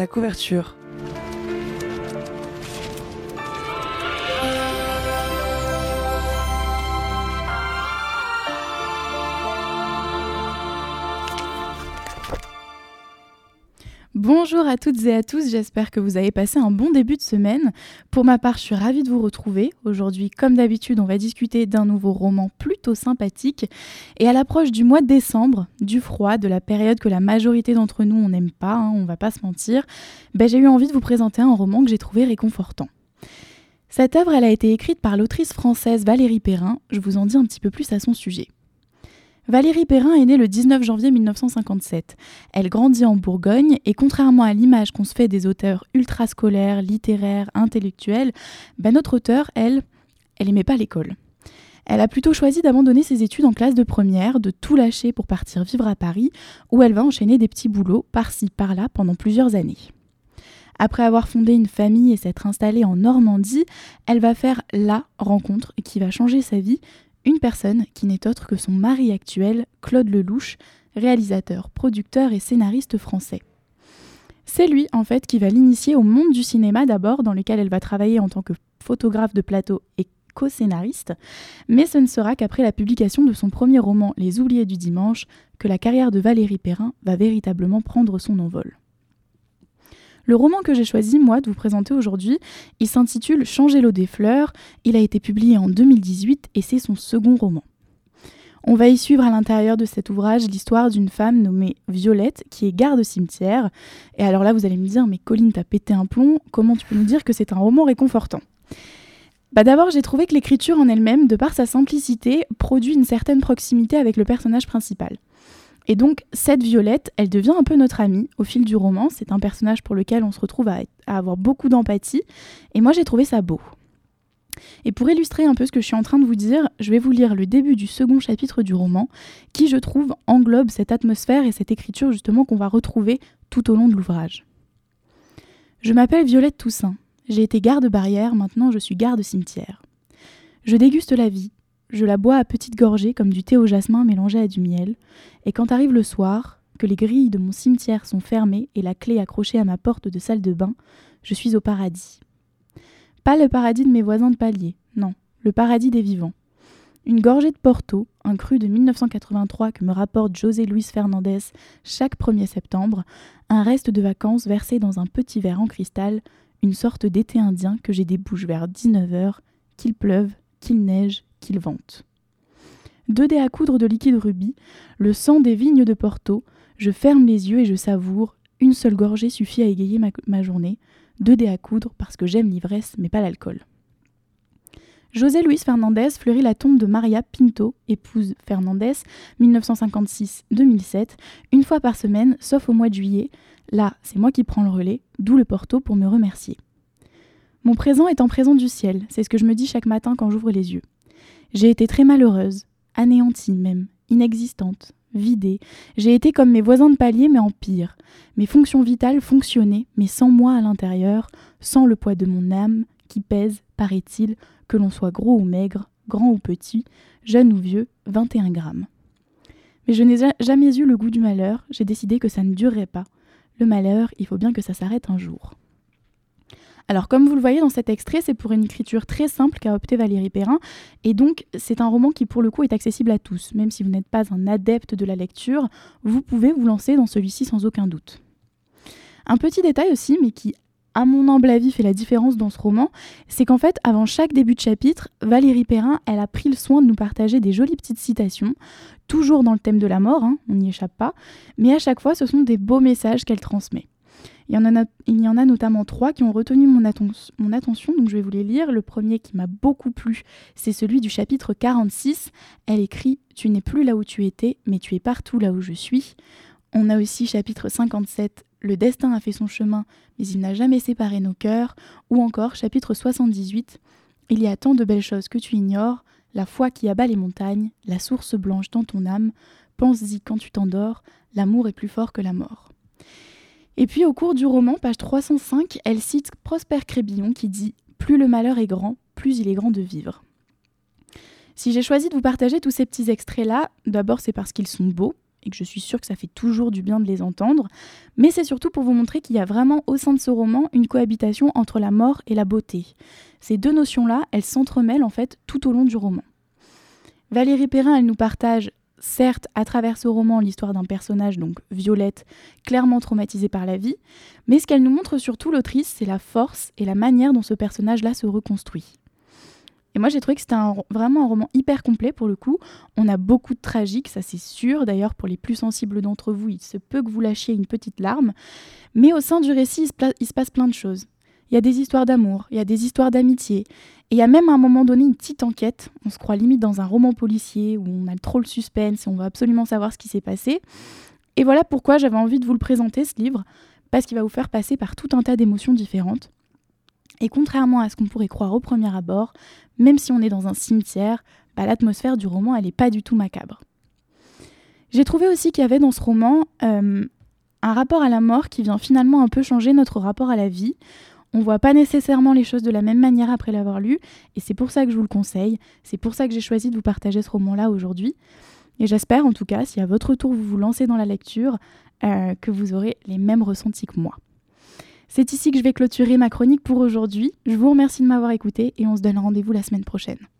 La couverture. Bonjour à toutes et à tous, j'espère que vous avez passé un bon début de semaine. Pour ma part, je suis ravie de vous retrouver. Aujourd'hui, comme d'habitude, on va discuter d'un nouveau roman plutôt sympathique. Et à l'approche du mois de décembre, du froid, de la période que la majorité d'entre nous on n'aime pas, hein, on va pas se mentir, ben, j'ai eu envie de vous présenter un roman que j'ai trouvé réconfortant. Cette œuvre, a été écrite par l'autrice française Valérie Perrin. Je vous en dis un petit peu plus à son sujet. Valérie Perrin est née le 19 janvier 1957. Elle grandit en Bourgogne et contrairement à l'image qu'on se fait des auteurs ultra-scolaires, littéraires, intellectuels, ben notre auteur, elle, elle aimait pas l'école. Elle a plutôt choisi d'abandonner ses études en classe de première, de tout lâcher pour partir vivre à Paris, où elle va enchaîner des petits boulots par-ci par-là pendant plusieurs années. Après avoir fondé une famille et s'être installée en Normandie, elle va faire la rencontre qui va changer sa vie, une personne qui n'est autre que son mari actuel, Claude Lelouch, réalisateur, producteur et scénariste français. C'est lui, en fait, qui va l'initier au monde du cinéma d'abord, dans lequel elle va travailler en tant que photographe de plateau et co-scénariste, mais ce ne sera qu'après la publication de son premier roman Les Oubliés du Dimanche que la carrière de Valérie Perrin va véritablement prendre son envol. Le roman que j'ai choisi, moi, de vous présenter aujourd'hui, il s'intitule Changer l'eau des fleurs. Il a été publié en 2018 et c'est son second roman. On va y suivre à l'intérieur de cet ouvrage l'histoire d'une femme nommée Violette qui est garde cimetière. Et alors là, vous allez me dire, mais Colline, t'as pété un plomb, comment tu peux nous dire que c'est un roman réconfortant? Bah D'abord, j'ai trouvé que l'écriture en elle-même, de par sa simplicité, produit une certaine proximité avec le personnage principal. Et donc, cette Violette, elle devient un peu notre amie au fil du roman. C'est un personnage pour lequel on se retrouve à, avoir beaucoup d'empathie. Et moi, j'ai trouvé ça beau. Et pour illustrer un peu ce que je suis en train de vous dire, je vais vous lire le début du second chapitre du roman, qui, je trouve, englobe cette atmosphère et cette écriture justement qu'on va retrouver tout au long de l'ouvrage. Je m'appelle Violette Toussaint. J'ai été garde barrière, maintenant je suis garde cimetière. Je déguste la vie, je la bois à petites gorgées comme du thé au jasmin mélangé à du miel, et quand arrive le soir, que les grilles de mon cimetière sont fermées et la clé accrochée à ma porte de salle de bain, je suis au paradis. Pas le paradis de mes voisins de palier, non, le paradis des vivants. Une gorgée de Porto, un cru de 1983 que me rapporte José Luis Fernandez chaque 1er septembre, un reste de vacances versé dans un petit verre en cristal, une sorte d'été indien que j'ai débouche vers 19h, qu'il pleuve, qu'il neige, qu'il vante. Deux dés à coudre de liquide rubis, le sang des vignes de Porto, je ferme les yeux et je savoure, une seule gorgée suffit à égayer ma, journée, deux dés à coudre parce que j'aime l'ivresse mais pas l'alcool. José Luis Fernandez fleurit la tombe de Maria Pinto, épouse Fernandez, 1956-2007, une fois par semaine, sauf au mois de juillet. Là, c'est moi qui prends le relais, d'où le Porto pour me remercier. Mon présent est en présent du ciel, c'est ce que je me dis chaque matin quand j'ouvre les yeux. J'ai été très malheureuse, anéantie même, inexistante, vidée. J'ai été comme mes voisins de palier, mais en pire. Mes fonctions vitales fonctionnaient, mais sans moi à l'intérieur, sans le poids de mon âme, qui pèse, paraît-il, que l'on soit gros ou maigre, grand ou petit, jeune ou vieux, 21 grammes. Mais je n'ai jamais eu le goût du malheur, j'ai décidé que ça ne durerait pas. Le malheur, il faut bien que ça s'arrête un jour. Alors comme vous le voyez dans cet extrait, c'est pour une écriture très simple qu'a opté Valérie Perrin, et donc c'est un roman qui pour le coup est accessible à tous. Même si vous n'êtes pas un adepte de la lecture, vous pouvez vous lancer dans celui-ci sans aucun doute. Un petit détail aussi, mais qui à mon humble avis fait la différence dans ce roman, c'est qu'en fait, avant chaque début de chapitre, Valérie Perrin, elle a pris le soin de nous partager des jolies petites citations, toujours dans le thème de la mort, hein, on n'y échappe pas, mais à chaque fois, ce sont des beaux messages qu'elle transmet. Il y, en a, notamment trois qui ont retenu mon attention, donc je vais vous les lire. Le premier qui m'a beaucoup plu, c'est celui du chapitre 46. Elle écrit Tu n'es plus là où tu étais, mais tu es partout là où je suis. On a aussi chapitre 57 Le destin a fait son chemin, mais il n'a jamais séparé nos cœurs. Ou encore chapitre 78 Il y a tant de belles choses que tu ignores, la foi qui abat les montagnes, la source blanche dans ton âme. Pense-y quand tu t'endors, l'amour est plus fort que la mort. Et puis au cours du roman, page 305, elle cite Prosper Crébillon qui dit Plus le malheur est grand, plus il est grand de vivre. Si j'ai choisi de vous partager tous ces petits extraits-là, d'abord c'est parce qu'ils sont beaux, et que je suis sûre que ça fait toujours du bien de les entendre, mais c'est surtout pour vous montrer qu'il y a vraiment au sein de ce roman une cohabitation entre la mort et la beauté. Ces deux notions-là, elles s'entremêlent en fait tout au long du roman. Valérie Perrin, elle nous partage certes à travers ce roman l'histoire d'un personnage, donc Violette, clairement traumatisée par la vie, mais ce qu'elle nous montre surtout l'autrice, c'est la force et la manière dont ce personnage-là se reconstruit. Et moi j'ai trouvé que c'était vraiment un roman hyper complet pour le coup. On a beaucoup de tragique, ça c'est sûr. D'ailleurs pour les plus sensibles d'entre vous, il se peut que vous lâchiez une petite larme. Mais au sein du récit, il se, passe plein de choses. Il y a des histoires d'amour, il y a des histoires d'amitié, et il y a même à un moment donné une petite enquête. On se croit limite dans un roman policier où on a trop le suspense et on va absolument savoir ce qui s'est passé. Et voilà pourquoi j'avais envie de vous le présenter ce livre, parce qu'il va vous faire passer par tout un tas d'émotions différentes. Et contrairement à ce qu'on pourrait croire au premier abord, même si on est dans un cimetière, bah, l'atmosphère du roman, elle n'est pas du tout macabre. J'ai trouvé aussi qu'il y avait dans ce roman euh, un rapport à la mort qui vient finalement un peu changer notre rapport à la vie. On voit pas nécessairement les choses de la même manière après l'avoir lu, et c'est pour ça que je vous le conseille, c'est pour ça que j'ai choisi de vous partager ce roman-là aujourd'hui. Et j'espère en tout cas, si à votre tour vous vous lancez dans la lecture, euh, que vous aurez les mêmes ressentis que moi. C'est ici que je vais clôturer ma chronique pour aujourd'hui. Je vous remercie de m'avoir écouté et on se donne rendez-vous la semaine prochaine.